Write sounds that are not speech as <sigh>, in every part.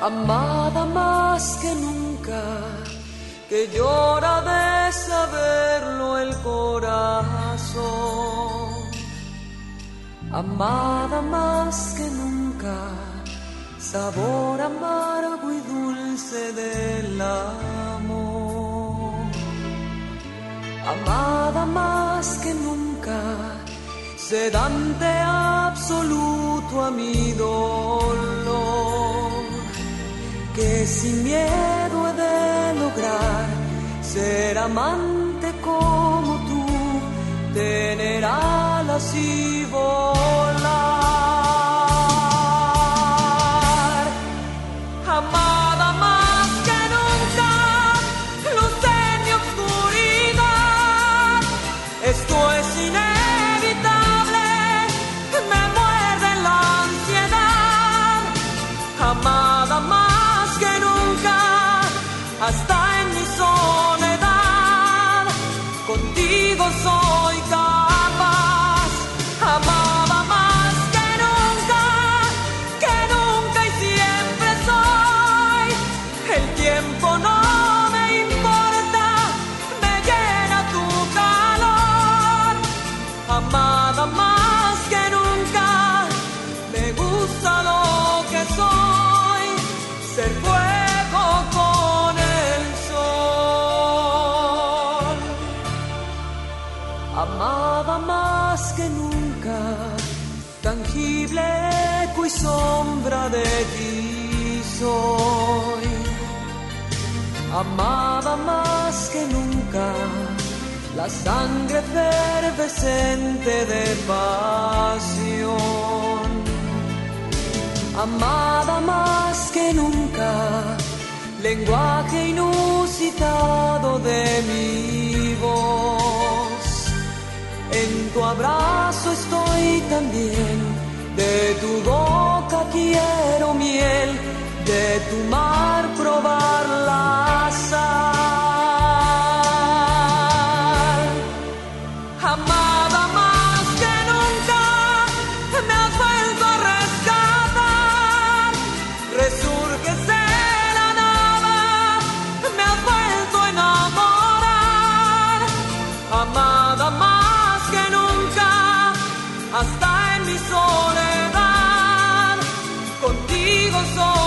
amada más que nunca, que llora de saberlo el corazón, amada más que nunca, sabor amargo y dulce del amor, amada más que nunca, sedante absoluto a mi dolor que sin miedo he de lograr ser amante como tú, tener alas y volar. Hasta en mi soledad, contigo soy Amada más que nunca, la sangre efervescente de pasión amada más que nunca, lenguaje inusitado de mi voz. En tu abrazo estoy también, de tu boca quiero miel, de tu mar probar contigo soy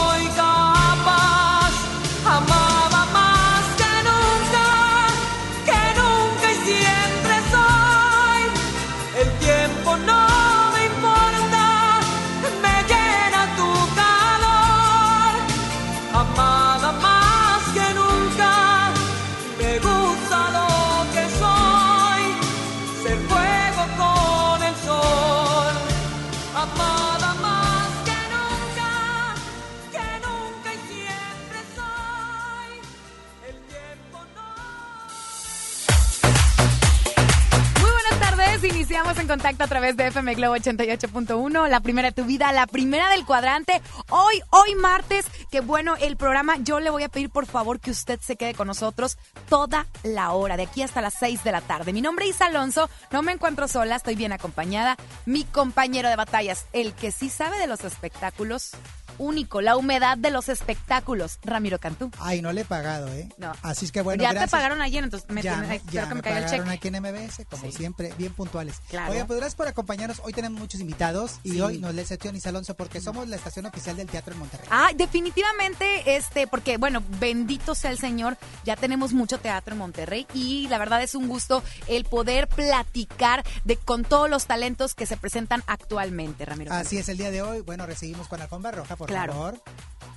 contacto a través de FM Globo 88.1, la primera de tu vida, la primera del cuadrante. Hoy, hoy martes, que bueno, el programa, yo le voy a pedir por favor que usted se quede con nosotros toda la hora, de aquí hasta las 6 de la tarde. Mi nombre es Alonso, no me encuentro sola, estoy bien acompañada. Mi compañero de batallas, el que sí sabe de los espectáculos, único, la humedad de los espectáculos, Ramiro Cantú. Ay, no le he pagado, ¿eh? No. Así es que bueno, ya gracias. te pagaron ayer, entonces me ya, tiene- ya que me me caiga el pagaron cheque. aquí en MBS, como Sí. siempre, bien puntuales. Claro. Oye, pues gracias por acompañarnos. Hoy tenemos muchos invitados y Sí. hoy nos le sección Isa Alonso porque somos la estación oficial del teatro en Monterrey. Ah, definitivamente, este, porque bueno, bendito sea el Señor, ya tenemos mucho teatro en Monterrey y la verdad es un gusto el poder platicar de con todos los talentos que se presentan actualmente, Ramiro. Así es, el día de hoy, bueno, recibimos con alfombra roja, por Claro. favor.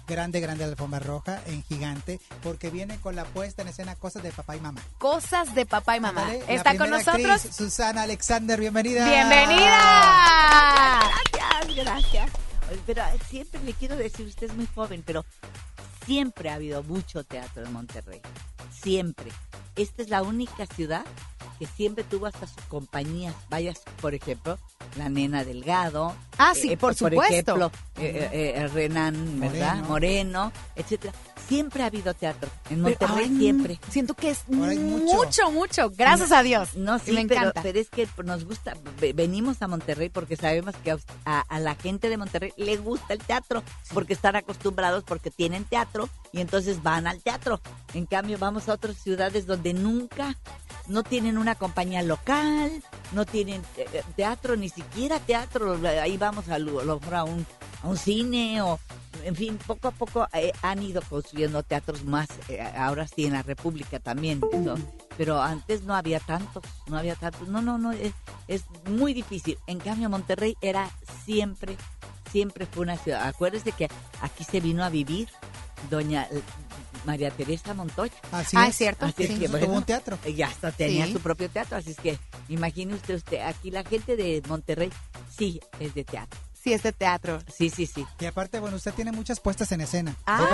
grande, grande alfombra roja en gigante, porque viene con la puesta en escena Cosas de Papá y Mamá. Cosas de papá y mamá. Está con nosotros. actriz, Susana Alexander, bienvenida. ¡Bienvenida! Gracias, gracias. Pero eh, siempre le quiero decir, usted es muy joven, pero siempre ha habido mucho teatro en Monterrey. Siempre. Esta es la única ciudad que siempre tuvo hasta sus compañías. Vayas, por ejemplo, la Nena Delgado. Ah, sí, eh, por Por supuesto. ejemplo, eh, eh, eh, Renan, ¿verdad? Moreno. Moreno, etcétera. Siempre ha habido teatro. En Monterrey siempre. Siento que es mucho, mucho. mucho, Gracias a Dios. No, sí, me pero, encanta. pero es que nos gusta, ve- venimos a Monterrey porque sabemos que a, a- a la gente de Monterrey le gusta el teatro, porque están acostumbrados, porque tienen teatro y entonces van al teatro. En cambio, vamos a otras ciudades donde nunca, no tienen una compañía local, no tienen eh, eh, teatro, ni siquiera teatro, ahí vamos a mejor a un, a un cine o... En fin, poco a poco eh, han ido construyendo teatros más, eh, ahora sí en la República también, ¿no? pero antes no había tantos, no había tantos, no, no, no, es, es muy difícil. En cambio, Monterrey era siempre, siempre fue una ciudad. Acuérdese que aquí se vino a vivir doña eh, María Teresa Montoya. Así Ah, es. es cierto. Así es Sí, que, tuvo bueno, un teatro. Ya hasta tenía Sí. su propio teatro, así es que imagine usted, usted, aquí la gente de Monterrey sí es de teatro. Sí, este teatro. Sí, sí, sí. Y aparte, bueno, usted tiene muchas puestas en escena. Ah,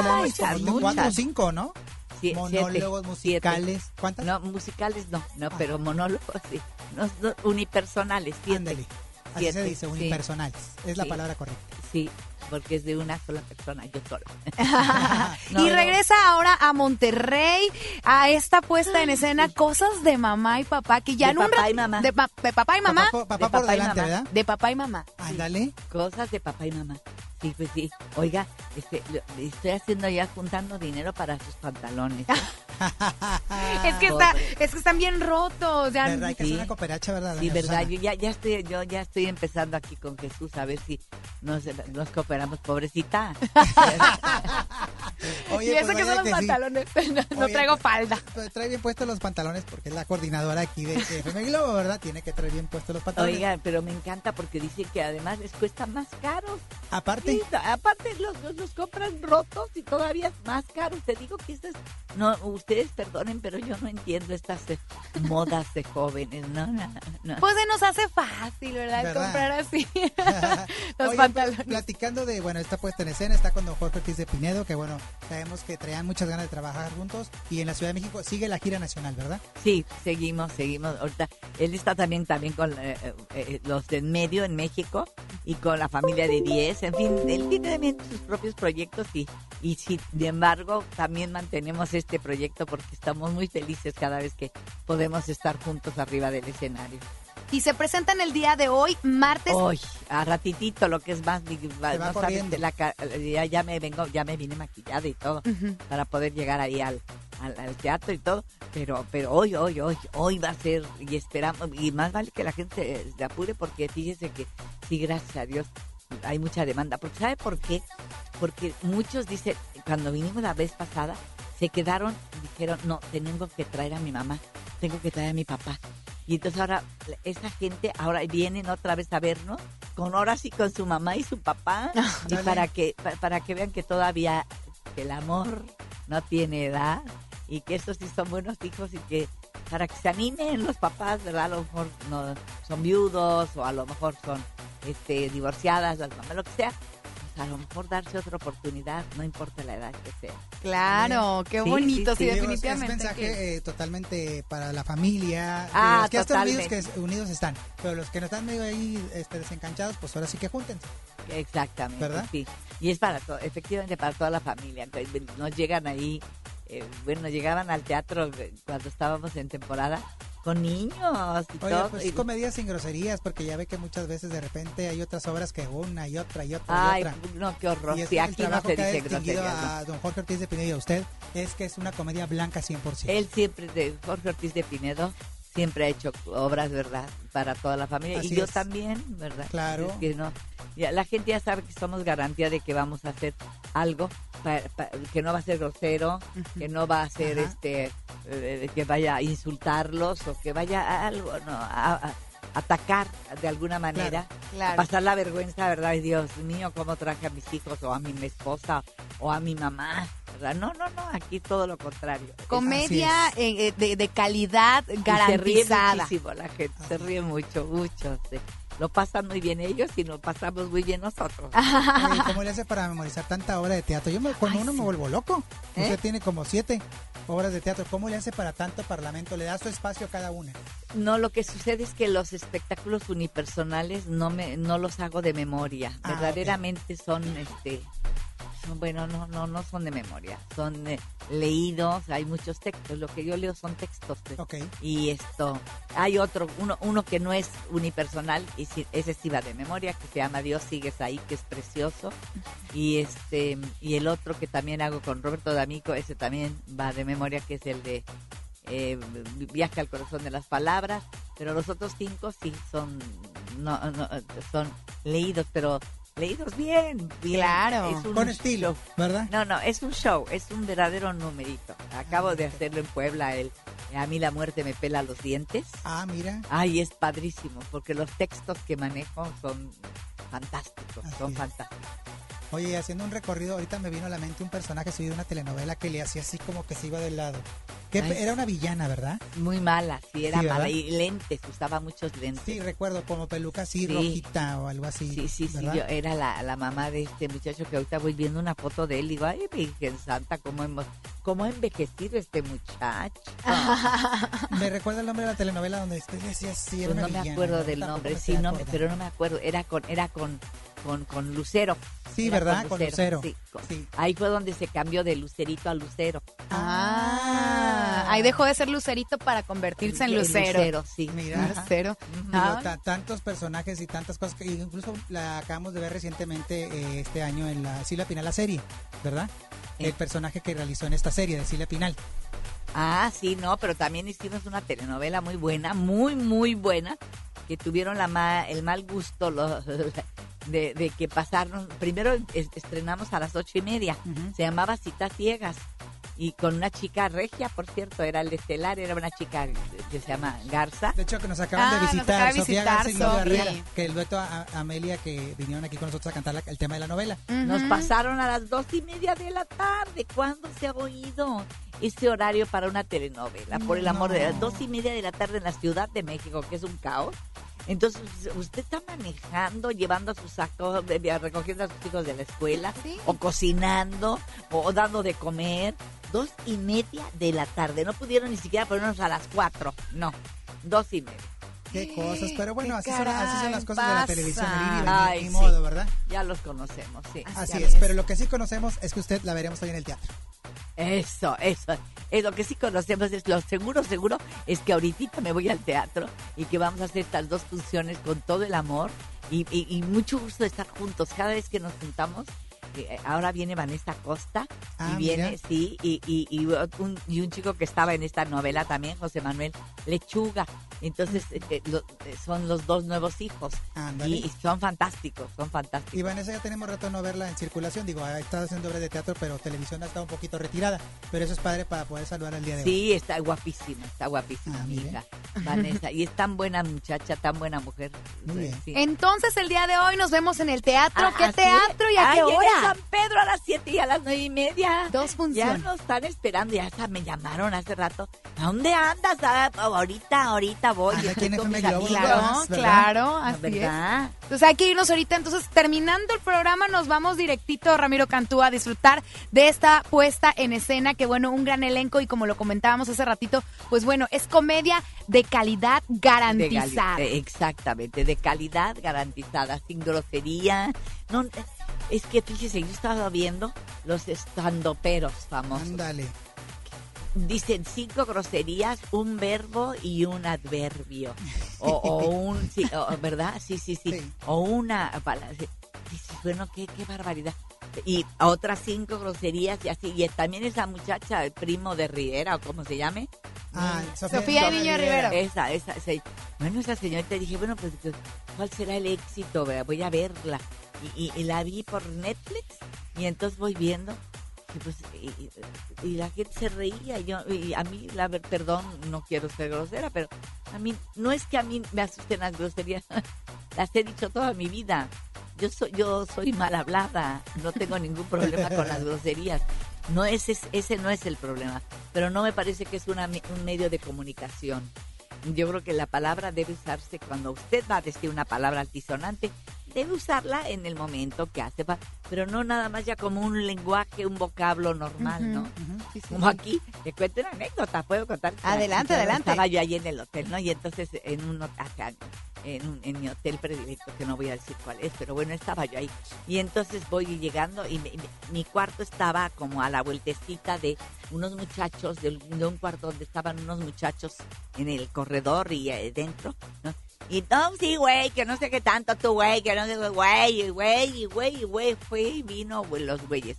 cuatro o cinco, ¿no? sí Monólogos, siete, musicales. ¿Cuántas? No, musicales no, no, Ah. pero monólogos sí. No, no, unipersonales, siete. Ándale. Así Siete, se dice, sí. unipersonales. Es la Sí. palabra correcta. Sí, porque es de una sola persona, yo sola. <laughs> <laughs> y no. regresa ahora a Monterrey a esta puesta en escena Cosas de mamá y papá que ya De en un papá y mamá. De, pa- de papá y mamá. Papá, por- papá de por papá delante, mamá. ¿verdad? De papá y mamá. Ándale. Cosas de papá y mamá. Sí, pues sí. Oiga, este, lo- estoy haciendo ya juntando dinero para sus pantalones. ¿eh? <laughs> es que está, pobre. es que están bien rotos. Ya, ¿Verdad? Hay que Sí. hacer una cooperacha, ¿verdad? Sí, doña verdad. Susana? Yo ya, ya estoy, yo ya estoy empezando aquí con Jesús a ver si nos, nos cooperamos, pobrecita. <laughs> Oye, y eso pues que son vaya los sí. pantalones. <laughs> No, no Oye, traigo pues, falda. pues, trae bien puestos los pantalones porque es la coordinadora aquí de FM Globo, ¿verdad? Tiene que traer bien puestos los pantalones. Oiga, pero me encanta porque dice que además les cuesta más caro. Aparte, Aparte los, los, los compran rotos y todavía es más caro. Te digo que estas, no, ustedes perdonen, pero yo no entiendo estas eh, modas de jóvenes. No, no, no. Pues se nos hace fácil, ¿verdad? ¿Verdad? Comprar así <laughs> los Oye, pantalones. pues, platicando de, bueno, esta puesta en escena, está con don Jorge Ortiz de Pinedo, que bueno, sabemos que traían muchas ganas de trabajar juntos y en la Ciudad de México sigue la gira nacional, ¿verdad? Sí, seguimos, seguimos. Ahorita él está también también con eh, eh, eh, los de en medio en México y con la familia de 10. En fin, él tiene también sus propios proyectos y, y sin embargo también mantenemos este proyecto porque estamos muy felices cada vez que podemos estar juntos arriba del escenario. Y se presentan el día de hoy, martes. Hoy, a ratitito, lo que es más, va no sabes, la ya, ya me vengo, ya me vine maquillada y todo para poder llegar ahí al, al, al teatro y todo, pero pero hoy, hoy, hoy, hoy va a ser y esperamos, y más vale que la gente se, se apure porque fíjese que sí, gracias a Dios, hay mucha demanda, porque ¿sabe por qué? Porque muchos dicen, cuando vinimos la vez pasada, se quedaron, dijeron, no, tengo que traer a mi mamá, tengo que traer a mi papá. Y entonces ahora esa gente ahora vienen otra vez a vernos con ahora sí con su mamá y su papá <laughs> y Dale. para que pa- para que vean que todavía que el amor no tiene edad y que estos sí son buenos hijos y que para que se animen los papás, ¿verdad? A lo mejor no son viudos o a lo mejor son este divorciadas, las mamás, lo que sea. pues a lo mejor darse otra oportunidad, no importa la edad que sea. Claro, qué Sí, bonito, sí, sí, sí. Digo, definitivamente. Es mensaje que- eh, totalmente para la familia. Ah, los que ya están unidos, que unidos están. Pero los que no están medio ahí este, desencanchados, pues ahora sí que júntense. Exactamente, ¿Verdad? sí. Y es para todo, efectivamente para toda la familia. Entonces, Nos llegan ahí, eh, bueno, llegaban al teatro eh, cuando estábamos en temporada con niños y Oye, todo. pues y- comedias sin groserías, porque ya ve que muchas veces de repente hay otras obras que una y otra y otra Ay, y otra. no, qué horror. Y es Sí, el aquí no trabajo se que ha dice distinguido groserías. ¿no? a don Jorge Ortiz de Pinedo y a usted es que es una comedia blanca 100%. Él siempre, de Jorge Ortiz de Pinedo, siempre ha hecho obras, ¿verdad? Para toda la familia. Así y yo es. también, ¿verdad? Claro. Es que no, ya, la gente ya sabe que somos garantía de que vamos a hacer algo pa- pa- que no va a ser grosero, que no va a ser Ajá. este eh, que vaya a insultarlos o que vaya a algo, no, a- a- atacar de alguna manera, claro. pasar la vergüenza, ¿verdad? Ay, Dios mío, cómo traje a mis hijos o a mi esposa o a mi mamá, ¿verdad? No, no, no, aquí todo lo contrario. Comedia eh, eh, de, de calidad Y se ríe garantizada. muchísimo la gente, se ríe mucho, mucho. sí. Lo pasan muy bien ellos y lo pasamos muy bien nosotros. <laughs> Oye, ¿Cómo le hace para memorizar tanta obra de teatro? Yo me, Ay, uno sí. me vuelvo loco. ¿Eh? Usted tiene como siete obras de teatro. ¿Cómo le hace para tanto parlamento? ¿Le da su espacio a cada una? No, lo que sucede es que los espectáculos unipersonales no me no los hago de memoria. Ah, Verdaderamente son este son bueno, no no no son de memoria, son eh, leídos, hay muchos textos, lo que yo leo son textos. eh. Ok. Y esto, hay otro, uno, uno que no es unipersonal, y sí- ese sí va de memoria, que se llama Dios sigues ahí, que es precioso. Y este, y el otro que también hago con Roberto D'Amico, ese también va de memoria, que es el de eh, al corazón de las palabras. Pero los otros cinco sí son, no, no, son leídos, pero leídos bien, bien. Claro. Es un Con estilo, ¿verdad? no, no, es un show, es un verdadero numerito. Acabo de hacerlo en Puebla, el A mí la muerte me pela los dientes. Ah, mira. Ay, es padrísimo, porque los textos que manejo son fantásticos, Así son es. fantásticos. Oye, haciendo un recorrido, ahorita me vino a la mente un personaje subido de una telenovela que le hacía así como que se iba del lado. Que Ay, era una villana, ¿verdad? Muy mala, sí, era mala. Y lentes, usaba muchos lentes. Sí, recuerdo, como peluca así, Sí. rojita o algo así. Sí, sí, sí, era la, la mamá de este muchacho que ahorita voy viendo una foto de él y digo, ay, Virgen Santa, cómo, hemos, cómo ha envejecido este muchacho. <laughs> Me recuerda el nombre de la telenovela donde usted decía sí, era Pues una no me villana, acuerdo ¿no? del nombre, sí, no, pero no me acuerdo, era con, era con, con, con Lucero. Sí, Era ¿verdad? Con Lucero. Sí, con- Sí. Ahí fue donde se cambió de Lucerito a Lucero. Ah, ahí dejó de ser Lucerito para convertirse en El Lucero. sí. Mira. Lucero. Digo, Ah, ta- tantos personajes y tantas cosas que incluso la acabamos de ver recientemente eh, este año en la Silvia Pinal la serie, ¿verdad? El personaje que realizó en esta serie de Silvia Pinal. Ah, sí, no, pero también hicimos una telenovela muy buena, muy, muy buena, que tuvieron la ma- el mal gusto lo- <laughs> de, de que pasaron. Primero es- estrenamos a las ocho y media, se llamaba Citas Ciegas. Y con una chica regia, por cierto, era el estelar, era una chica que se llama Garza. De hecho, que nos acaban Ah, de nos visitar Sofía visitar, Garza y. Herrera, que el dueto a, a Amelia que vinieron aquí con nosotros a cantar la- el tema de la novela. Nos pasaron a las dos y media de la tarde. ¿Cuándo se ha oído ese horario para una telenovela? Por el amor de las dos y media de la tarde en la Ciudad de México, que es un caos. Entonces, usted está manejando, llevando a sus sacos, recogiendo a sus hijos de la escuela, Sí. o cocinando, o dando de comer. Dos y media de la tarde. No pudieron ni siquiera ponernos a las cuatro. No, dos y media. Qué cosas, pero bueno, ¿Qué así son, así son las cosas de la pasa? televisión, Ay, ni sí. modo, ¿verdad? Ya los conocemos, sí. Así es, ves. pero lo que sí conocemos es que usted la veremos hoy en el teatro. Eso, eso. Es lo que sí conocemos, es lo seguro, seguro, es que ahorita me voy al teatro y que vamos a hacer estas dos funciones con todo el amor y, y- y mucho gusto de estar juntos. Cada vez que nos juntamos, ahora viene Vanessa Costa Ah, y viene, mira. sí, y, y, y un, y un chico que estaba en esta novela también, José Manuel Lechuga. Entonces, eh, eh, lo- eh, son los dos nuevos hijos y, y son fantásticos, son fantásticos. Y Vanessa ya tenemos rato de no verla en circulación, digo, ha estado haciendo obras de teatro, pero televisión ha estado un poquito retirada, pero eso es padre para poder saludar al día de hoy. Sí, está guapísima, está guapísima Ah, mi hija, <laughs> Vanessa. Y es tan buena muchacha, tan buena mujer. Muy bien. Sí. Entonces el día de hoy nos vemos en el teatro. Ah, ¿Qué teatro es. y a Ay, qué hora? San Pedro a las 7 y a las nueve y media. Dos Ya funciones. nos están esperando, ya hasta me llamaron hace rato. ¿A dónde andas? Ah, ahorita, ahorita voy. Anda aquí en con mis Globo. Claro, ¿verdad? claro, así es. ¿Verdad? Entonces hay que irnos ahorita. Entonces, terminando el programa, nos vamos directito, Ramiro Cantú, a disfrutar de esta puesta en escena. Que bueno, un gran elenco y como lo comentábamos hace ratito, pues bueno, es comedia de calidad garantizada. eh, exactamente, de calidad garantizada, sin grosería. No, es que fíjese, yo estaba viendo los estandoperos famosos. Ándale. dicen cinco groserías, un verbo y un adverbio. O, o <laughs> un, sí, o- ¿verdad? Sí, sí, sí. Sí. O una palabra. Bueno, qué, qué barbaridad. Y otras cinco groserías y así. Y también esa muchacha, el primo de Rivera, o como se llame. Ah, Sofía Niño Rivera. Esa, esa, esa. Bueno, esa señorita dije, bueno, pues, ¿cuál será el éxito? Voy a verla. Y, y- y la vi por Netflix y entonces voy viendo. dije, pues, y, y la gente se reía. Y, yo, y a mí, la perdón, no quiero ser grosera, pero a mí, no es que a mí me asusten las groserías, <laughs> las he dicho toda mi vida. Yo soy, yo soy mal hablada, no tengo ningún problema con las groserías. No es, es- ese no es el problema, pero no me parece que es una, un medio de comunicación. Yo creo que la palabra debe usarse cuando usted va a decir una palabra altisonante, debe usarla en el momento que hace, pero no nada más ya como un lenguaje, un vocablo normal, ¿no? Sí, sí. Como aquí, te cuento una anécdota, puedo contar. Adelante, adelante. Estaba yo ahí en el hotel, ¿no? Y entonces en un acá, en, un- en mi hotel predilecto, que no voy a decir cuál es, pero bueno, estaba yo ahí. Y entonces voy llegando y me- mi cuarto estaba como a la vueltecita de unos muchachos, de, un- de un cuarto donde estaban unos muchachos en el corredor y eh, dentro, ¿no? Y no, sí, güey, que no sé qué tanto tú, güey, que no sé, güey, güey, güey, güey, fue y vino, los güeyes.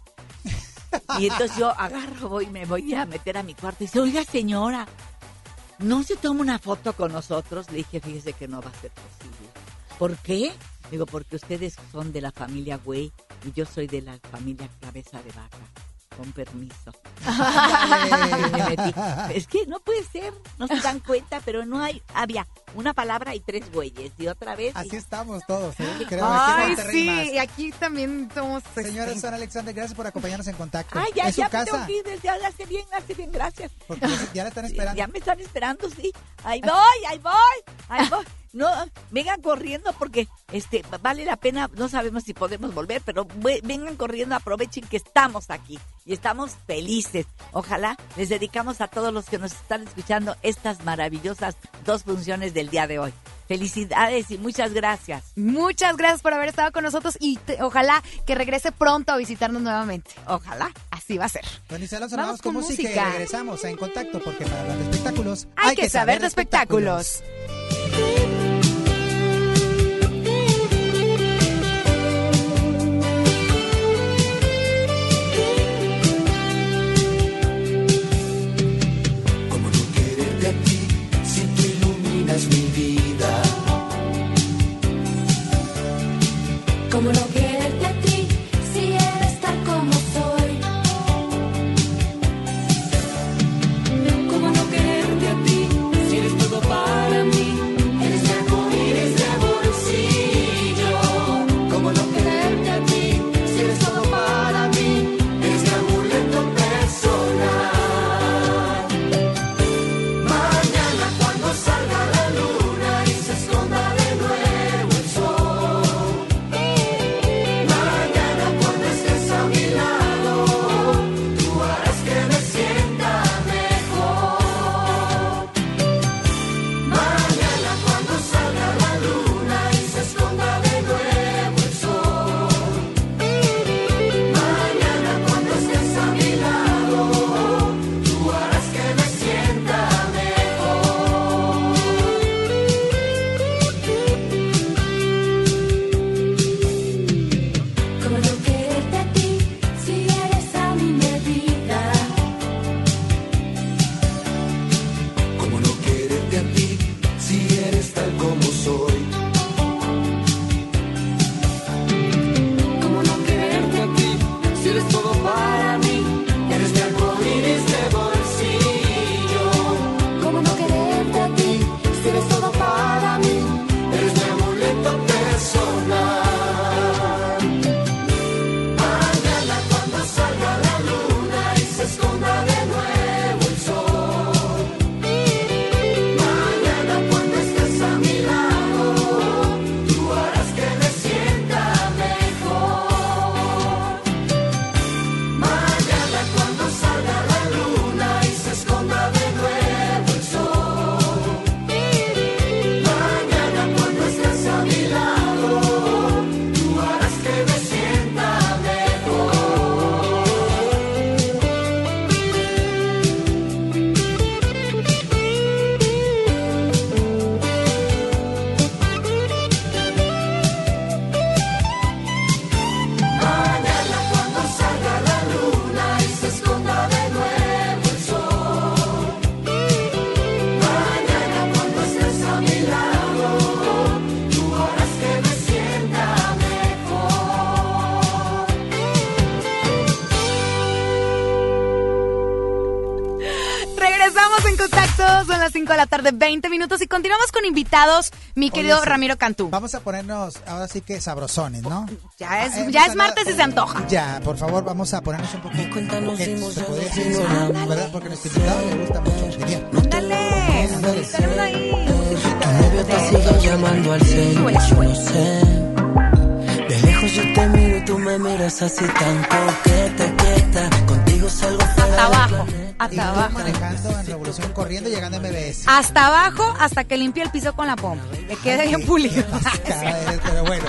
Y entonces yo agarro, voy, me voy a meter a mi cuarto y dice, oiga señora, ¿no se toma una foto con nosotros? Le dije, fíjese que no va a ser posible. ¿Por qué? Digo, porque ustedes son de la familia Güey y yo soy de la familia Cabeza de Vaca. Con permiso. <laughs> Y me metí. <laughs> Es que no puede ser, no se dan cuenta, pero no hay, había una palabra y tres güeyes. Y otra vez. y- Así estamos todos, ¿eh? Creo aquí Ay, más. sí, y aquí también somos... Señora este, Susana Alexander, gracias por acompañarnos en contacto. Ay, ya, ¿Es su ya me tengo casa? que ir, ya hace bien, hace bien, gracias. Porque ya- ya la están <laughs> esperando. Ya me están esperando, sí. Ahí voy, ahí voy, ahí voy. No, vengan corriendo porque este vale la pena, no sabemos si podemos volver, pero ve- vengan corriendo, aprovechen que estamos aquí y estamos felices. Ojalá les dedicamos a todos los que nos están escuchando estas maravillosas dos funciones del día de hoy. Felicidades y muchas gracias. Muchas gracias por haber estado con nosotros y te- ojalá que regrese pronto a visitarnos nuevamente. Ojalá. Así va a ser. Don Isabel, nos Vamos vamos con, con música, música. y regresamos a En Contacto porque para hablar de espectáculos Hay, que, saber de espectáculos. De la tarde, 20 minutos y continuamos con invitados, mi querido sí. Ramiro Cantú. Vamos a ponernos ahora sí que sabrosones, ¿no? Ya es, Ah, ya es martes y se antoja. Ya, por favor, vamos a ponernos un poquito dimos se podría nos decir eso, enamoramos. ¿verdad? Porque a nuestro invitado le gusta mucho, diría. Ándale, tenemos ahí. Novio te sigue llamando al cel, yo no sé. De lejos yo te miro y tú me miras así tan coqueta, quieta. Contigo salgo fuera Hasta abajo, hasta abajo. manejando en Revolución, corriendo, llegando a MBS. Hasta abajo, hasta que limpie el piso con la pompa. Que quede bien pulido. <laughs> Pero bueno,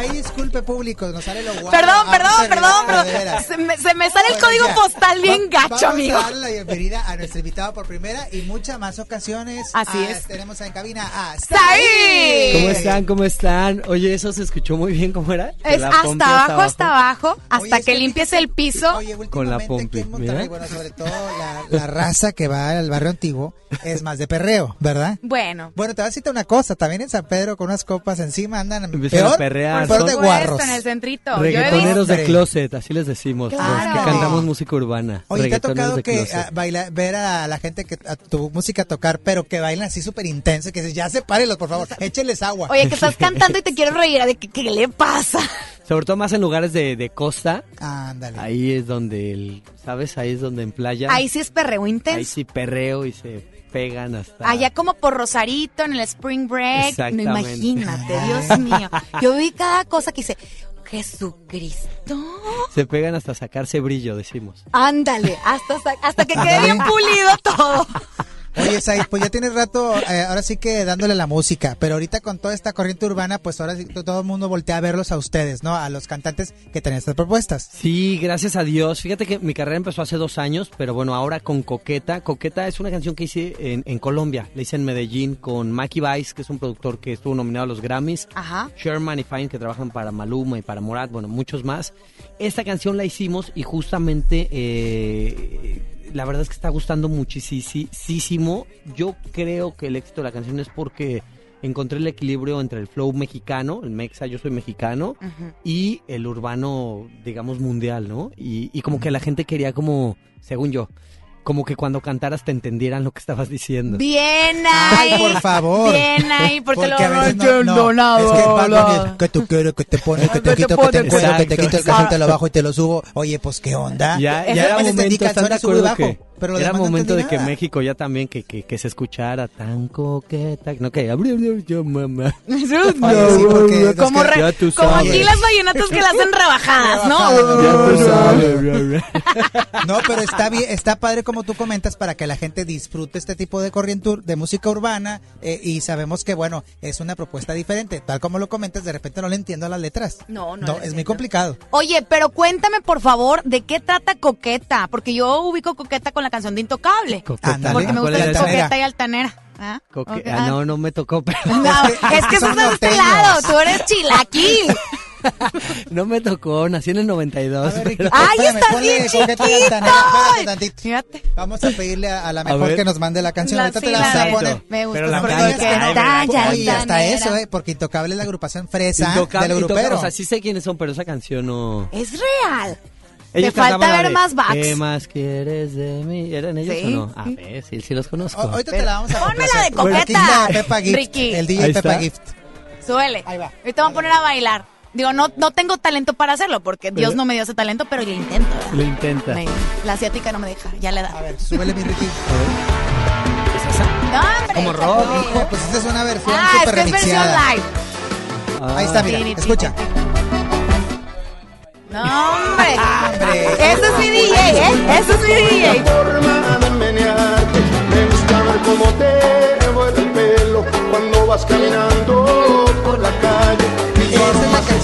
ahí disculpe público, nos sale lo guapo. Perdón, Ah, perdón, perdón, veras. se me, se me sale el Bueno, código ya. postal bien Va- gacho, vamos amigo. a darle la bienvenida a nuestro invitado por primera y muchas más ocasiones. Así Ah, es. Tenemos en cabina a ¡Saí! ¿Cómo están? ¿Cómo están? Oye, eso se escuchó muy bien, ¿cómo era? Que Es hasta abajo, hasta abajo, hasta Oye, que limpies el piso. Oye, Con la en Monterrey, mira. bueno, sobre todo la, la raza que va al barrio antiguo es más de perreo, ¿verdad? Bueno, Bueno, te voy a decir una cosa, también en San Pedro con unas copas encima andan peor, a perrear, peor son- de guarros. en el centrito. Reggaetoneros de closet, así les decimos. Los que cantamos música urbana. Oye, ¿te ha tocado que ah, baila- ver a la gente que a tu música tocar, pero que bailan así súper intenso, que dices, ya sepárenlos, por favor, <laughs> échenles agua. Oye, que estás cantando y te quiero reír. ¿De qué, qué le pasa? <laughs> Sobre todo más en lugares de, de costa. Ándale. Ahí es donde, el, ¿sabes? Ahí es donde en playa. Ahí sí es perreo ahí intenso. sí perreo y se pegan hasta. Allá como por Rosarito, en el Spring Break. No imagínate, <laughs> Dios mío. Yo vi cada cosa que hice. Jesucristo. Se pegan hasta sacarse brillo, decimos. Ándale, hasta, hasta que quede bien <laughs> pulido todo. <laughs> Oye, Said, pues ya tienes rato, eh, ahora sí que dándole la música, pero ahorita con toda esta corriente urbana, pues ahora sí todo el mundo voltea a verlos a ustedes, ¿no? A los cantantes que tienen estas propuestas. Sí, gracias a Dios. Fíjate que mi carrera empezó hace dos años, pero bueno, ahora con Coqueta. Coqueta es una canción que hice en, en Colombia. La hice en Medellín con Mackie Vice, que es un productor que estuvo nominado a los Grammys. Ajá. Sherman y Fine, que trabajan para Maluma y para Morat, bueno, muchos más. Esta canción la hicimos y justamente eh, la verdad es que está gustando muchísimo. Yo creo que el éxito de la canción es porque encontré el equilibrio entre el flow mexicano, el mexa, yo soy mexicano, y el urbano, digamos, mundial, ¿no? Y, y como que la gente quería como, según yo, como que cuando cantaras te entendieran lo que estabas diciendo. Bien ahí. Ay, por favor. Bien ahí, porque, lo a no- no, nada. Es que es que tú quieres, que te pone, que te Que te quito, que te pone, encuentro, que te quito el calzón, te lo bajo y te lo subo. Oye, pues, ¿qué onda? Ya, ya era momento, ¿están de acuerdo que pero era no momento de que nada. México ya también que, que, que se escuchara tan coqueta, no que yo mamá. <laughs> Porque como aquí las vallenatas que las hacen rebajadas, ¿no? Rebajadas. Ya tú sabes. No, pero está bien, está padre como tú comentas para que la gente disfrute este tipo de corriente ur- de música urbana eh, y sabemos que bueno es una propuesta diferente, tal como lo comentas, de repente no le entiendo a las letras. No, no es muy complicado. Oye, pero cuéntame por favor de qué trata Coqueta, porque yo ubico Coqueta con la canción de Intocable, Coqueta. Porque me ¿Cuál gusta? Altanera. Coqueta y Altanera. ¿Ah? Ah, ah. no, no me tocó, pero No, Es que- es que de este lado, tú eres chilaquil. <laughs> <laughs> no me tocó, nací en el 92. A ver, Ricky, ¡Ay, espérame, ponle bien chiquito! Tantito. Fíjate. Vamos a pedirle a, a la mejor que nos mande la canción. La- Ahorita te sí, la la vamos a poner. Me gusta Pero la es que Coqueta no, y Oye, hasta eso, ¿eh? Porque Intocable es la agrupación fresa Intoca- de los Intoca- gruperos. o sea, sí sé quiénes son, pero esa canción no. Es real. Ellos falta cantaban la ver de, más backs. ¿Qué más quieres de mí? ¿Eran ellos Sí. o no? A ver, sí, sí los conozco. O- ahorita te la vamos a Ponme la de Coqueta, está Peppa Gift, Ricky. el DJ está. Gift. Suele. Ahí va. Ahorita voy a poner a bailar. Digo, no, no tengo talento para hacerlo porque Dios no me dio ese talento, pero yo intento. ¿verdad? Lo intenta. Me- La asiática no me deja, ya le A da. ver, súbele mi Ricky. ¿Es esa? No, hombre, Como rock, Eh, Pues esta es una versión Ah, es súper que es versión live. Ahí está, mira, escucha. No, hombre. <laughs> Hombre. Ese es mi DJ, ¿eh? Ese es mi DJ. forma de menearte. Me gusta ver cómo te el pelo cuando vas caminando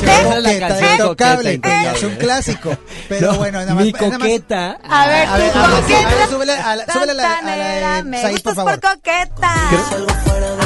Coqueta, Intocable. Es un clásico. Pero No, bueno, nada más. Mi nada más- coqueta. A ver, A ver, tú a ver, súbele a la- súbele a la- me gustas por coqueta.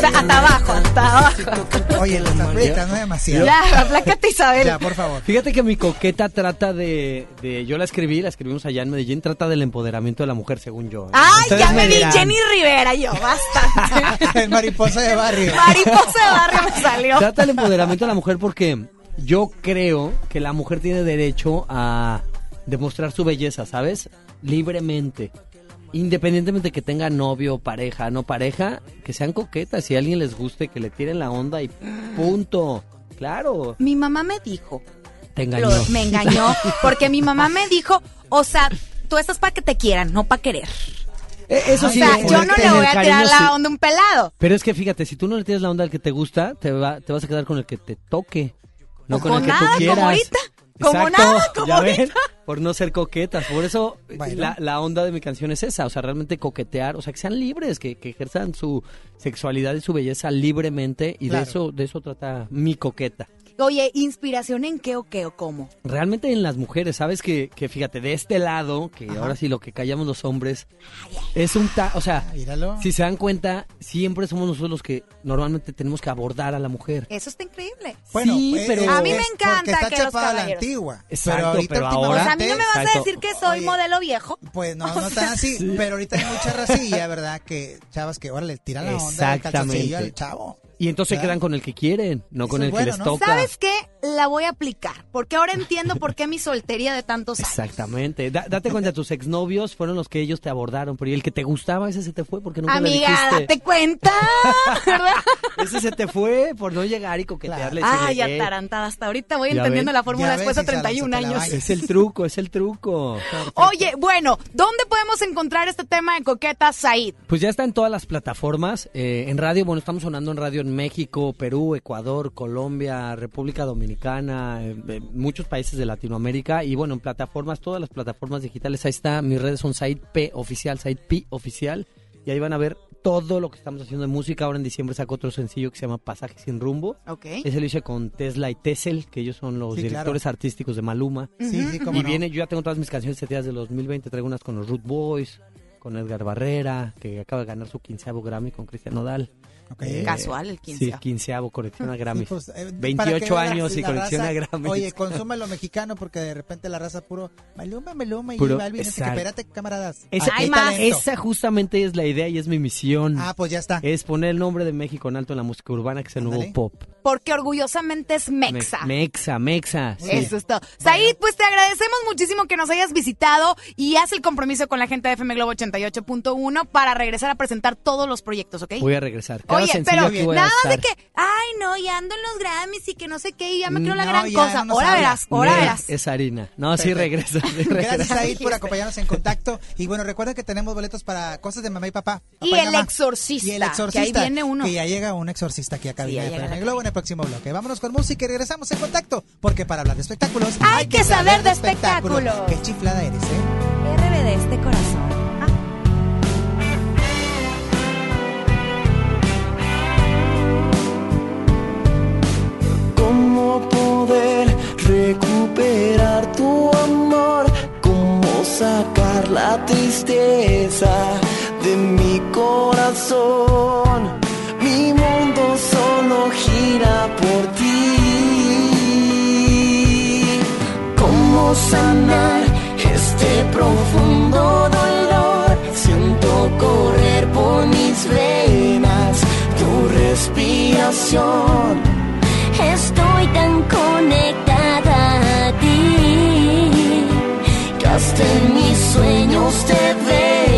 Sea, hasta abajo, hasta abajo. Oye, lo estás proyectando demasiado. Ya, aplácate Isabel. Ya, por favor. Fíjate que mi coqueta trata de, de- Yo la escribí, la escribimos allá en Medellín, trata del empoderamiento de la mujer, según yo. ¿eh? Ay, Ustedes ya me vi dirán. Jenny Rivera, yo, basta. <laughs> El mariposa de barrio. Mariposa de barrio me salió. Trata del empoderamiento de la mujer porque yo creo que la mujer tiene derecho a demostrar su belleza, ¿sabes? Libremente. Independientemente de que tenga novio, pareja, no pareja, que sean coquetas. Si a alguien les guste, que le tiren la onda y punto. Claro, Mi mamá me dijo, te engañó. lo- me engañó, porque mi mamá me dijo, o sea, tú estás para que te quieran, no para querer. Eh, Eso O sí, sea, en yo no le voy a tirar cariño, la onda a un pelado. Pero es que fíjate, si tú no le tienes la onda al que te gusta, te, va, te vas a quedar con el que te toque. No O con el con que nada, tú como quieras. ahorita. Como Exacto, nada, como ya ven, por no ser coquetas. Por eso Bueno. la, la onda de mi canción es esa, o sea, realmente coquetear, o sea, que sean libres, que, que ejerzan su sexualidad y su belleza libremente y de eso de eso trata mi coqueta. Oye, ¿inspiración en qué o qué o cómo? Realmente en las mujeres, sabes que, que fíjate, de este lado, que ahora sí lo que callamos los hombres, es un ta, o sea, Míralo. si se dan cuenta, siempre somos nosotros los que normalmente tenemos que abordar a la mujer. Eso está increíble. Bueno, Sí, eh, pero- A mí me encanta está que los chapada la caballeros- antigua. Exacto, pero ahorita pero últimamente- O sea, a mí no me vas a decir que soy Oye. modelo viejo. Pues no, <laughs> no tan así, pero ahorita hay mucha racilla, ¿verdad? Que chavas que ahora le tiran la onda del Exactamente. calzoncillo al chavo. Y entonces quedan con el que quieren, no Eso con el que les ¿no? toca. ¿Sabes qué? La voy a aplicar. Porque ahora entiendo por qué mi soltería de tantos años. Exactamente. Da- date cuenta, tus exnovios fueron los que ellos te abordaron, pero y el que te gustaba, ese se te fue porque nunca le Amiga, dijiste. date cuenta, ¿verdad? <laughs> Ese se te fue por no llegar y coquetearle. Ay, decirle, "Eh". atarantada. Hasta ahorita voy Ya entendiendo la fórmula Ya después de ves, Isa, 31 se te la años. Es el truco, es el truco. Oye, bueno, ¿dónde podemos encontrar este tema de coqueta Said? Pues ya está en todas las plataformas. eh, en radio, bueno, estamos sonando en radio en México, Perú, Ecuador, Colombia, República Dominicana, eh, eh, muchos países de Latinoamérica. Y bueno, en plataformas, todas las plataformas digitales, ahí está. Mis redes son Said P Oficial, Said P Oficial. Y ahí van a ver todo lo que estamos haciendo de música. Ahora en diciembre saco otro sencillo que se llama Pasaje sin rumbo. Ok. Ese lo hice con Tesla y Tessel, que ellos son los Sí, claro. directores artísticos de Maluma. Sí, sí, como Y viene, yo ya tengo todas mis canciones seteadas del 2020, traigo unas con los Root Boys, con Edgar Barrera, que acaba de ganar su quinceavo Grammy con Cristian Nodal. Eh, Casual, el Sí, quinceavo. quinceavo, colecciona <laughs> Grammy. pues, eh, para 28 que veas años y colecciona raza- Grammy. Oye, <laughs> consume lo mexicano porque de repente la raza puro Maluma, Maluma y Puro- Balvin. Así que espérate, camaradas. Esa, hay más. esa justamente es la idea y es mi misión. Ah, pues ya está. Es poner el nombre de México en alto en la música urbana, que es el nuevo pop. Porque orgullosamente es Mexa. Me- Mexa, Mexa. sí. Eso es todo. Said, pues te agradecemos muchísimo que nos hayas visitado y haz el compromiso con la gente de FM Globo 88.1 para regresar a presentar todos los proyectos, ¿ok? Voy a regresar. Cada Oye, pero que nada de estar. que, ay, no, ya ando en los Grammys y que no sé qué, y ya me creo la No, gran ya cosa. no ahora verás, ahora verás. Es harina. No, sí Perfecto. sí <laughs> Gracias, regreso. Said, por acompañarnos en contacto. Y bueno, recuerda que tenemos boletos para cosas de mamá y papá. Y el mamá. exorcista, Y el que exorcista. ahí viene uno. Que ya llega un exorcista aquí a cabina ya de FM la Globo en el próximo bloque. Vámonos con música y regresamos en contacto. Porque para hablar de espectáculos Hay que saber de espectáculos. Qué chiflada eres, ¿eh? RBD este corazón. Ah. ¿Cómo poder recuperar tu amor? ¿Cómo sacar la tristeza de mi corazón? Sanar este profundo dolor? Siento correr por mis venas tu respiración. Estoy tan conectada a ti. que hasta en mis sueños te veo,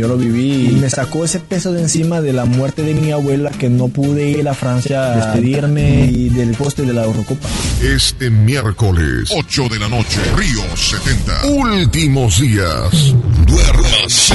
Yo lo viví y me sacó ese peso de encima de la muerte de mi abuela que no pude ir a Francia a despedirme y del poste de la Eurocopa. Este miércoles, 8 de la noche, Río 70. Últimos días. Duérmase.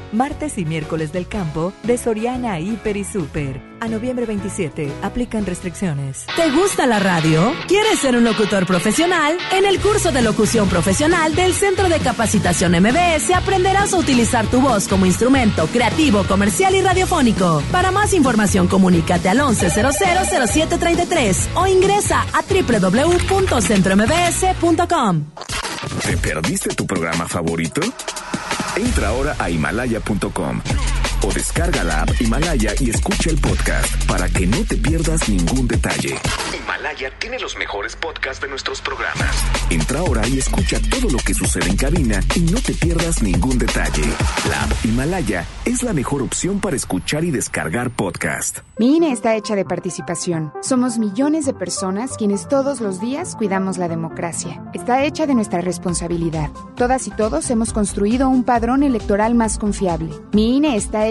Martes y miércoles del campo de Soriana Hiper y Super. A noviembre 27 aplican restricciones. ¿Te gusta la radio? ¿Quieres ser un locutor profesional? En el curso de locución profesional del Centro de Capacitación MBS aprenderás a utilizar tu voz como instrumento creativo, comercial y radiofónico. Para más información comunícate al 11000733 o ingresa a www.centrombs.com. ¿Te perdiste tu programa favorito? Entra ahora a himalaya.com o descarga la app Himalaya y escucha el podcast para que no te pierdas ningún detalle. Himalaya tiene los mejores podcasts de nuestros programas. Entra ahora y escucha todo lo que sucede en cabina y no te pierdas ningún detalle. La app Himalaya es la mejor opción para escuchar y descargar podcast. Mi INE está hecha de participación. Somos millones de personas quienes todos los días cuidamos la democracia. Está hecha de nuestra responsabilidad. Todas y todos hemos construido un padrón electoral más confiable. Mi INE está hecha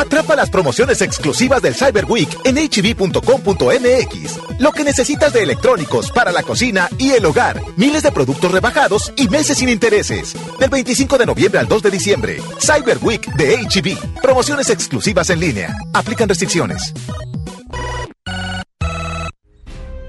Atrapa las promociones exclusivas del Cyber Week en hb.com.mx. Lo que necesitas de electrónicos para la cocina y el hogar. Miles de productos rebajados y meses sin intereses. Del 25 de noviembre al 2 de diciembre. Cyber Week de HB. Promociones exclusivas en línea. Aplican restricciones.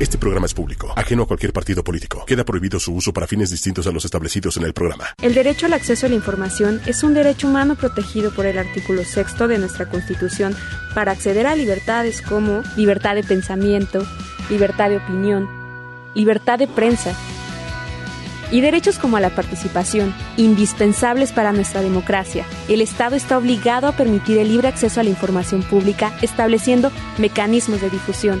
Este programa es público, ajeno a cualquier partido político. Queda prohibido su uso para fines distintos a los establecidos en el programa. El derecho al acceso a la información es un derecho humano protegido por el artículo sexto de nuestra Constitución para acceder a libertades como libertad de pensamiento, libertad de opinión, libertad de prensa y derechos como a la participación, indispensables para nuestra democracia. El Estado está obligado a permitir el libre acceso a la información pública, estableciendo mecanismos de difusión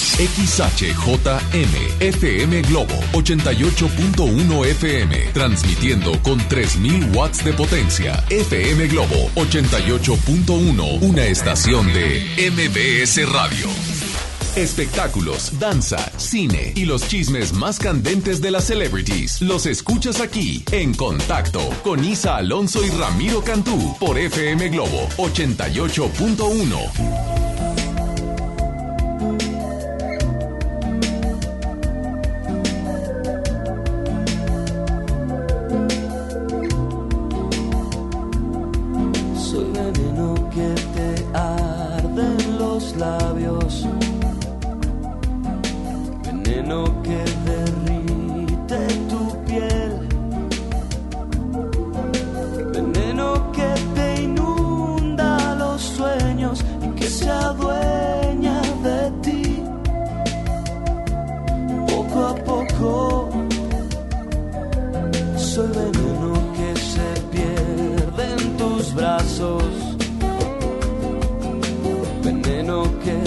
XHJM, FM Globo, 88.1 FM, transmitiendo con 3000 watts de potencia. FM Globo, 88.1, una estación de MBS Radio. Espectáculos, danza, cine y los chismes más candentes de las celebrities. Los escuchas aquí, en contacto, con Isa Alonso y Ramiro Cantú, por FM Globo 88.1. se adueña de ti. Poco a poco soy veneno que se pierde en tus brazos, veneno que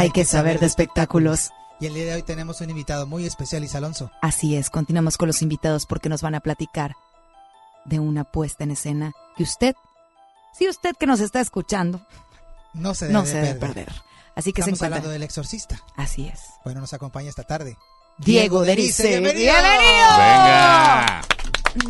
Hay que saber de espectáculos. Y el día de hoy tenemos un invitado muy especial, Isa Alonso. Así es, continuamos con los invitados porque nos van a platicar de una puesta en escena que usted, si usted que nos está escuchando, No se debe, no de se debe perder. perder. Así que Estamos se encuentra. hablando del exorcista. Así es. Bueno, nos acompaña esta tarde. Diego Derice. Bienvenido. ¡Bienvenido! Venga.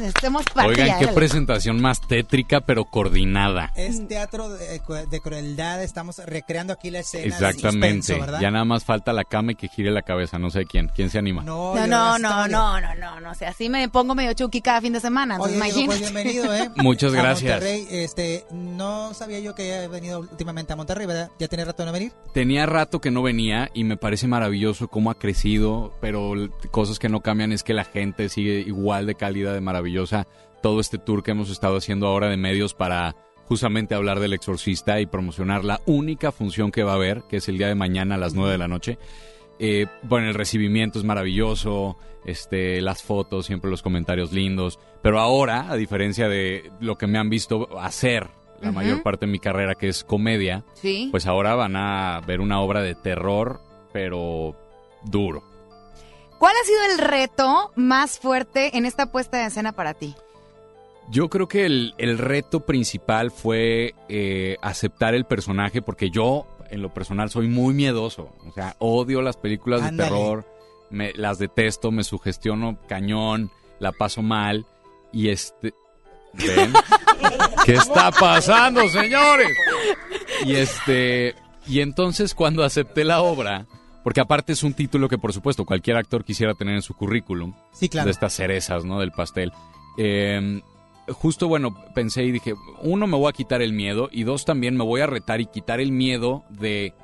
Estemos Oigan, qué presentación más tétrica, pero coordinada. Es teatro de, de crueldad, estamos recreando aquí la escena. de Exactamente. suspenso, ¿verdad? ya nada más falta la cama y que gire la cabeza. No sé quién. ¿Quién se anima? No, No, no, no, no, no, no, no. O sea, así me pongo medio chucky cada fin de semana. Oye, imagínate. pues bienvenido, ¿eh? <laughs> Muchas A gracias. Monterrey, este, no sabía yo que había venido últimamente a Monterrey, ¿verdad? ¿Ya tiene rato de no venir? Tenía rato que no venía y me parece maravilloso cómo ha crecido, pero cosas que no cambian es que la gente sigue igual de cálida, de maravillosa. Todo este tour que hemos estado haciendo ahora de medios para justamente hablar del exorcista y promocionar la única función que va a haber, que es el día de mañana a las 9 de la noche. Eh, bueno, el recibimiento es maravilloso, este, las fotos, siempre los comentarios lindos, pero ahora, a diferencia de lo que me han visto hacer la mayor parte de mi carrera, que es comedia, Sí. pues ahora van a ver una obra de terror, pero duro. ¿Cuál ha sido el reto más fuerte en esta puesta de escena para ti? Yo creo que el, el reto principal fue eh, aceptar el personaje, porque yo, en lo personal, soy muy miedoso. O sea, odio las películas Ándale. de terror, me, las detesto, me sugestiono cañón, la paso mal. Y este. ¿Ven? <laughs> ¿Qué está pasando, señores? Y este. Y entonces, cuando acepté la obra, porque aparte es un título que, por supuesto, cualquier actor quisiera tener en su currículum. Sí, claro. De estas cerezas, ¿no? Del pastel. Eh, justo, bueno, pensé y dije, uno, me voy a quitar el miedo y dos, también me voy a retar y quitar el miedo de,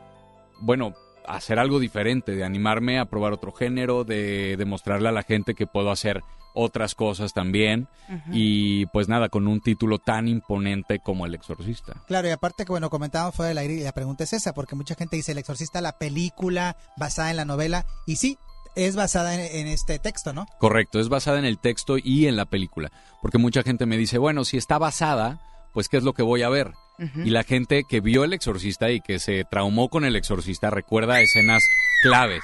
bueno, hacer algo diferente, de animarme a probar otro género, de demostrarle a la gente que puedo hacer otras cosas también y pues nada, con un título tan imponente como El Exorcista. Claro, y aparte que bueno, comentábamos fuera del aire y la pregunta es esa, porque mucha gente dice El Exorcista, la película basada en la novela, y sí, es basada en, en este texto, ¿no? Correcto, es basada en el texto y en la película, porque mucha gente me dice, bueno, si está basada, pues ¿qué es lo que voy a ver? Y la gente que vio El Exorcista y que se traumó con El Exorcista recuerda escenas claves,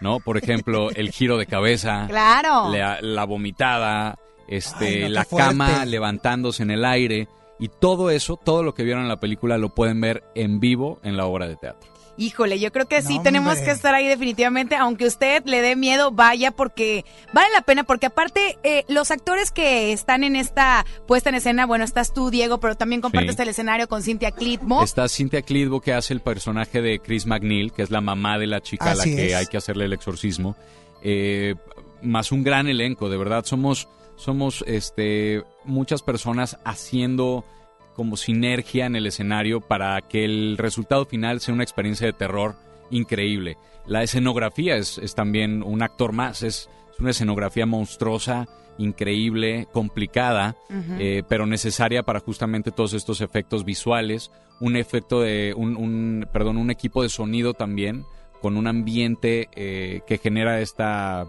¿no? Por ejemplo, <laughs> el giro de cabeza, Claro. la, la vomitada, este, Ay, no, qué la fuerte. cama levantándose en el aire y todo eso, todo lo que vieron en la película lo pueden ver en vivo en la obra de teatro. Híjole, yo creo que sí tenemos que estar ahí definitivamente, aunque usted le dé miedo, vaya porque vale la pena, porque aparte eh, los actores que están en esta puesta en escena, bueno, estás tú, Diego, pero también compartes Sí. el escenario con Cintia Clitmo. Está Cynthia Clitbo que hace el personaje de Chris McNeil, que es la mamá de la chica a la que es. hay que hacerle el exorcismo. Eh, más un gran elenco, de verdad. Somos, somos este, muchas personas haciendo como sinergia en el escenario para que el resultado final sea una experiencia de terror increíble. La escenografía es, es también un actor más, es, es una escenografía monstruosa, increíble, complicada, eh, pero necesaria para justamente todos estos efectos visuales, un efecto de, un, un- perdón, un equipo de sonido también, con un ambiente eh, que genera esta,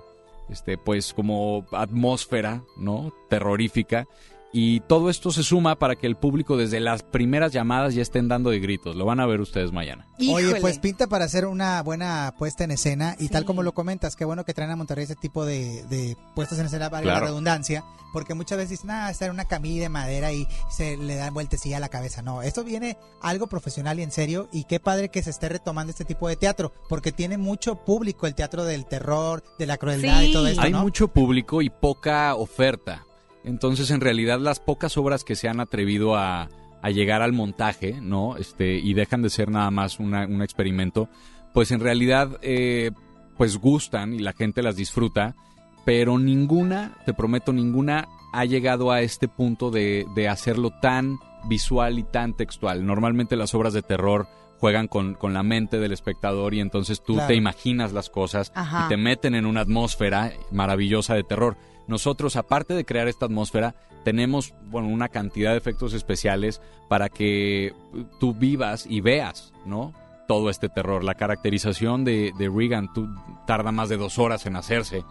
este, pues como atmósfera, ¿no? Terrorífica. Y todo esto se suma para que el público desde las primeras llamadas ya estén dando de gritos. Lo van a ver ustedes mañana. Oye, pues pinta para hacer una buena puesta en escena y tal como lo comentas, qué bueno que traen a Monterrey ese tipo de, de puestas en escena, vale la redundancia, porque muchas veces dicen, ah, estar en una camilla de madera y se le dan vueltecilla a la cabeza. No, esto viene algo profesional y en serio y qué padre que se esté retomando este tipo de teatro, porque tiene mucho público el teatro del terror, de la crueldad y todo esto, Hay ¿no? mucho público y poca oferta. Entonces, en realidad, las pocas obras que se han atrevido a, a llegar al montaje, ¿no? Este, y dejan de ser nada más una- un experimento, pues en realidad, eh, pues gustan y la gente las disfruta, pero ninguna, te prometo, ninguna ha llegado a este punto de, de hacerlo tan visual y tan textual. Normalmente las obras de terror juegan con, con la mente del espectador y entonces tú Claro. te imaginas las cosas Ajá. y te meten en una atmósfera maravillosa de terror. Nosotros, aparte de crear esta atmósfera, tenemos bueno, una cantidad de efectos especiales para que eh, tú vivas y veas, ¿no? Todo este terror. La caracterización de, de Regan tarda más de dos horas en hacerse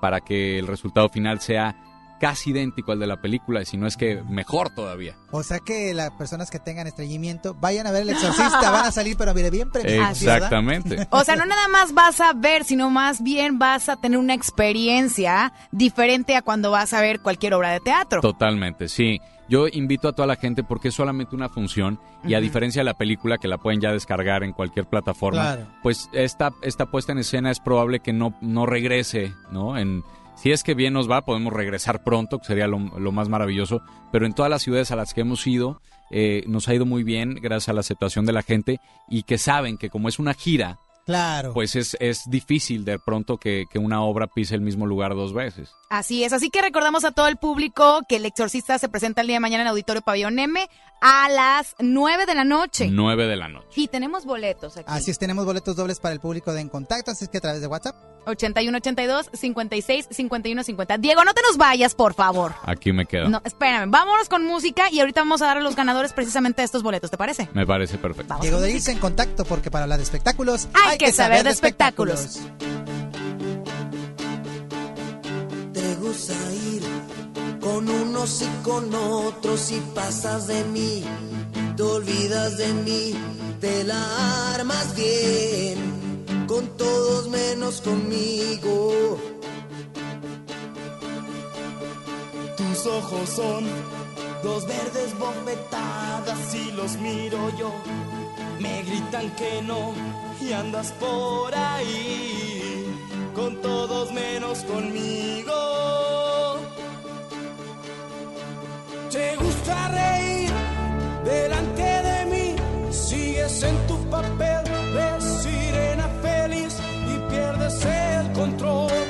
para que el resultado final sea casi idéntico al de la película, y si no es que mejor todavía. O sea que las personas que tengan estreñimiento vayan a ver el exorcista, van a salir pero mire bien premiados, ¿verdad? Exactamente. <laughs> O sea, no nada más vas a ver, sino más bien vas a tener una experiencia diferente a cuando vas a ver cualquier obra de teatro. Totalmente, sí. Yo invito a toda la gente porque es solamente una función y a diferencia de la película que la pueden ya descargar en cualquier plataforma, Claro. pues esta, esta puesta en escena es probable que no, no regrese, ¿no? En, Si es que bien nos va, podemos regresar pronto, que sería lo, más maravilloso. Pero en todas las ciudades a las que hemos ido, eh, nos ha ido muy bien gracias a la aceptación de la gente y que saben que como es una gira, Claro. pues es, es difícil de pronto que, que una obra pise el mismo lugar dos veces. Así es, así que recordamos a todo el público que El Exorcista se presenta el día de mañana en Auditorio Pabellón M a las 9 de la noche. 9 de la noche. Y tenemos boletos aquí. Así es, tenemos boletos dobles para el público de En Contacto, así es que a través de WhatsApp. 8182 56 51 50. Diego, no te nos vayas, por favor. Aquí me quedo. No, espérame, vámonos con música y ahorita vamos a dar a los ganadores precisamente estos boletos, ¿te parece? Me parece perfecto. Diego de irse en contacto porque para hablar de espectáculos Hay que saber de espectáculos. Te gusta ir con unos y con otros y pasas de mí, te olvidas de mí, te la armas bien, con todos menos conmigo. Tus ojos son dos verdes bofetadas y los miro yo. Me gritan que no y andas por ahí con todos menos conmigo. Te gusta reír delante de mí, sigues en tu papel de sirena feliz y pierdes el control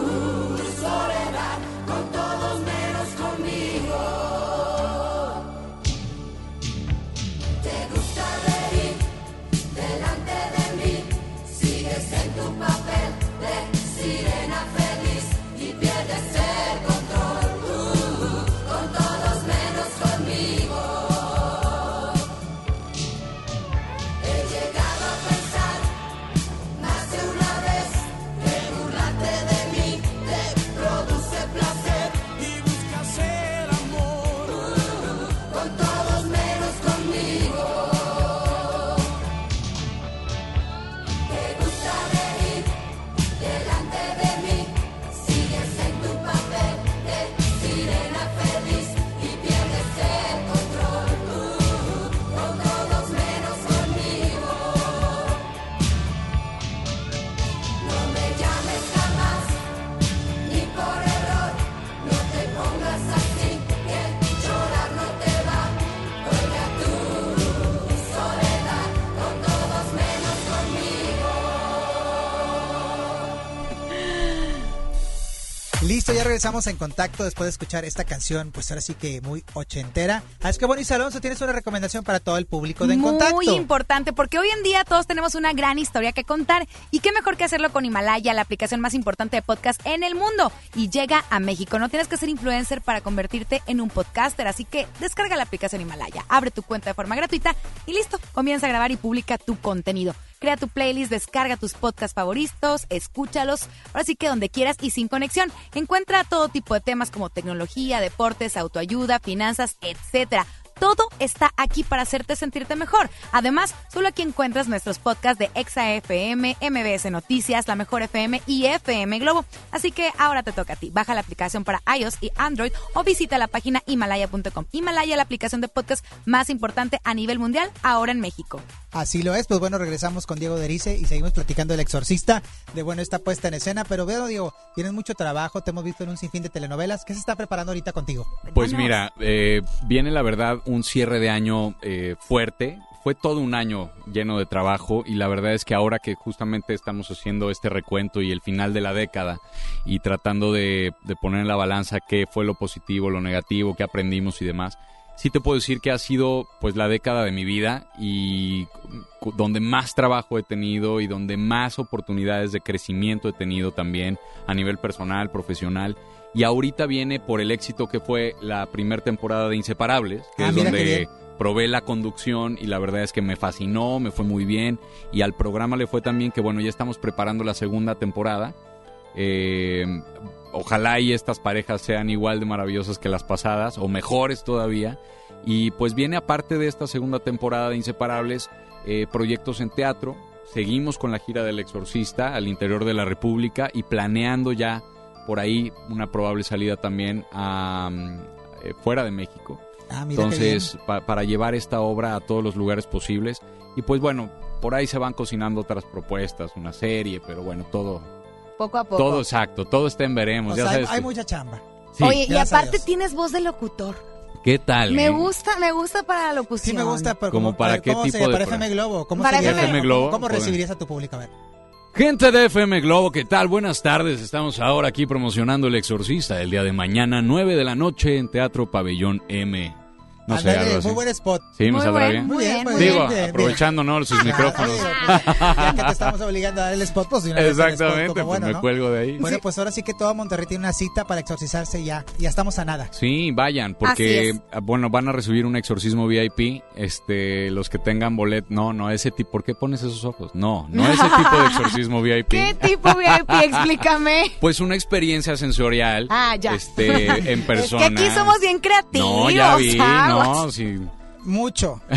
regresamos en contacto después de escuchar esta canción, pues ahora sí que muy ochentera. Ah, es que Bonis Alonso, tienes una recomendación para todo el público de En Contacto. Muy importante, porque hoy en día todos tenemos una gran historia que contar. Y qué mejor que hacerlo con Himalaya, la aplicación más importante de podcast en el mundo. Y llega a México. No tienes que ser influencer para convertirte en un podcaster. Así que descarga la aplicación Himalaya, abre tu cuenta de forma gratuita y listo, comienza a grabar y publica tu contenido. Crea tu playlist, descarga tus podcasts favoritos, escúchalos, ahora sí que donde quieras y sin conexión. Encuentra todo tipo de temas como tecnología, deportes, autoayuda, finanzas, etcétera. Todo está aquí para hacerte sentirte mejor. Además, solo aquí encuentras nuestros podcasts de Exa FM, MBS Noticias, La Mejor FM y FM Globo. Así que ahora te toca a ti. Baja la aplicación para iOS y Android o visita la página himalaya.com. Himalaya, la aplicación de podcast más importante a nivel mundial, ahora en México. Así lo es, pues bueno, regresamos con Diego Derice y seguimos platicando del exorcista, de bueno, esta puesta en escena, pero veo, Diego, tienes mucho trabajo, te hemos visto en un sinfín de telenovelas, ¿qué se está preparando ahorita contigo? Pues mira, eh, viene la verdad un cierre de año eh, fuerte. Fue todo un año lleno de trabajo y la verdad es que ahora que justamente estamos haciendo este recuento y el final de la década y tratando de, de poner en la balanza qué fue lo positivo, lo negativo, qué aprendimos y demás, sí te puedo decir que ha sido pues la década de mi vida y donde más trabajo he tenido y donde más oportunidades de crecimiento he tenido también a nivel personal, profesional. Y ahorita viene por el éxito que fue la primera temporada de Inseparables, que Ah, es donde probé la conducción y la verdad es que me fascinó, me fue muy bien y al programa le fue también que bueno, ya estamos preparando la segunda temporada. Eh, ojalá y estas parejas sean igual de maravillosas que las pasadas o mejores todavía. Y pues viene aparte de esta segunda temporada de Inseparables, eh, proyectos en teatro. Seguimos con la gira del exorcista al interior de la República y planeando ya por ahí una probable salida también a, mm, eh, fuera de México. Ah, mira Entonces, pa- para llevar esta obra a todos los lugares posibles. Y pues bueno, por ahí se van cocinando otras propuestas, una serie, pero bueno, todo, Poco a poco. todo exacto, todo está en veremos. O ya sea, hay, sabes hay que- mucha chamba. Sí. Oye, y aparte tienes voz de locutor. ¿Qué tal? Me eh? gusta, me gusta para la locución. Sí me gusta, pero ¿Como ¿cómo, para para- qué ¿cómo tipo sería? de ¿Para? FM Globo? ¿Cómo, Para sería? FM Globo, ¿Cómo recibirías a tu público? A ver. Gente de FM Globo, ¿qué tal? Buenas tardes. Estamos ahora aquí promocionando El Exorcista el día de mañana, 9 de la noche en Teatro Pabellón M. No sé, Ándale, algo así. muy buen spot. Sí, me Muy saldrá buen, bien. muy bien, muy Digo, bien. bien, aprovechando, ¿no? Sus micrófonos. Pues, <laughs> ya que te estamos obligando a dar el spot, pues el spot Exactamente, como pues bueno, me ¿no? cuelgo de ahí. Bueno, pues ahora sí que todo Monterrey tiene una cita para exorcizarse ya. Ya estamos a nada. Sí, vayan, Así porque es. ah, bueno, van a recibir un exorcismo VIP, este, los que tengan bolet, no, no ese tipo, ¿por qué pones esos ojos? No, no ese <laughs> tipo de exorcismo VIP. ¿Qué tipo VIP? Explícame. <laughs> Pues una experiencia sensorial, Ah, ya. este, en persona. Es que aquí somos bien creativos. No, ya vi. No, sí. Mucho. <laughs>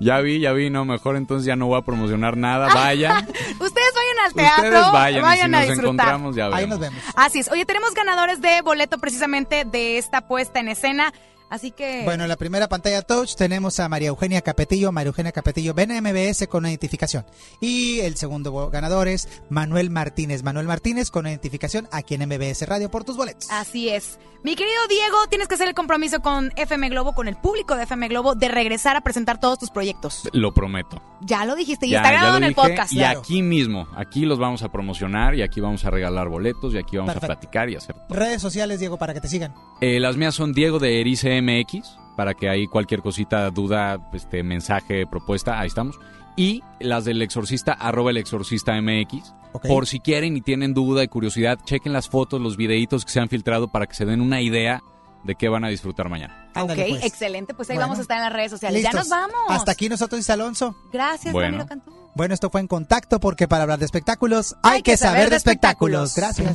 Ya vi, ya vi, no, mejor entonces ya no voy a promocionar nada, vayan. <laughs> Ustedes vayan al teatro. Ustedes vayan, y si a nos disfrutar. encontramos ya Ahí nos vemos. Así es. Oye, tenemos ganadores de boleto precisamente de esta puesta en escena. Así que. Bueno, en la primera pantalla touch tenemos a María Eugenia Capetillo. María Eugenia Capetillo, ven a MBS con una identificación. Y el segundo ganador es Manuel Martínez. Manuel Martínez con una identificación aquí en MBS Radio por tus boletos. Así es. Mi querido Diego, tienes que hacer el compromiso con FM Globo, con el público de FM Globo, de regresar a presentar todos tus proyectos. Lo prometo. Ya lo dijiste y Ya, está grabado lo en el dije, podcast. Y aquí mismo, aquí los vamos a promocionar y aquí vamos a regalar boletos y aquí vamos Perfecto. a platicar y hacer Redes sociales, Diego, para que te sigan. Eh, las mías son Diego de Erice MX, para que ahí cualquier cosita, duda, este mensaje, propuesta, ahí estamos. Y las del exorcista, arroba el exorcista MX. Por si quieren y tienen duda y curiosidad, chequen las fotos, los videitos que se han filtrado para que se den una idea de qué van a disfrutar mañana. Ándale, ok, pues. excelente. Pues ahí Bueno. vamos a estar en las redes sociales. Ya Listos. nos vamos. Hasta aquí nosotros, dice Alonso. Gracias, Bueno. Ramiro Cantú. Bueno, esto fue en contacto porque para hablar de espectáculos hay, que saber de espectáculos. Gracias.